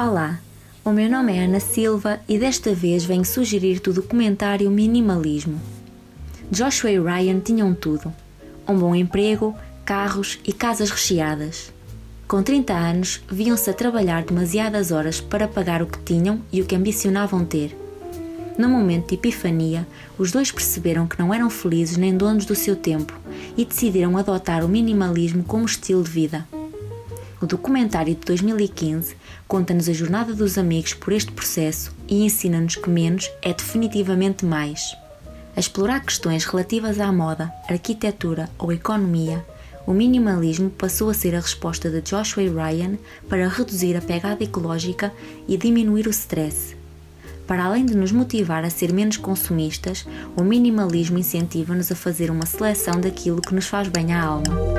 Olá, o meu nome é Ana Silva e desta vez venho sugerir-te o documentário Minimalismo. Joshua e Ryan tinham tudo: um bom emprego, carros e casas recheadas. Com 30 anos, viam-se a trabalhar demasiadas horas para pagar o que tinham e o que ambicionavam ter. No momento de epifania, os dois perceberam que não eram felizes nem donos do seu tempo e decidiram adotar o minimalismo como estilo de vida. O documentário de 2015 conta-nos a jornada dos amigos por este processo e ensina-nos que menos é definitivamente mais. A explorar questões relativas à moda, arquitetura ou economia, o minimalismo passou a ser a resposta de Joshua Ryan para reduzir a pegada ecológica e diminuir o stress. Para além de nos motivar a ser menos consumistas, o minimalismo incentiva-nos a fazer uma seleção daquilo que nos faz bem à alma.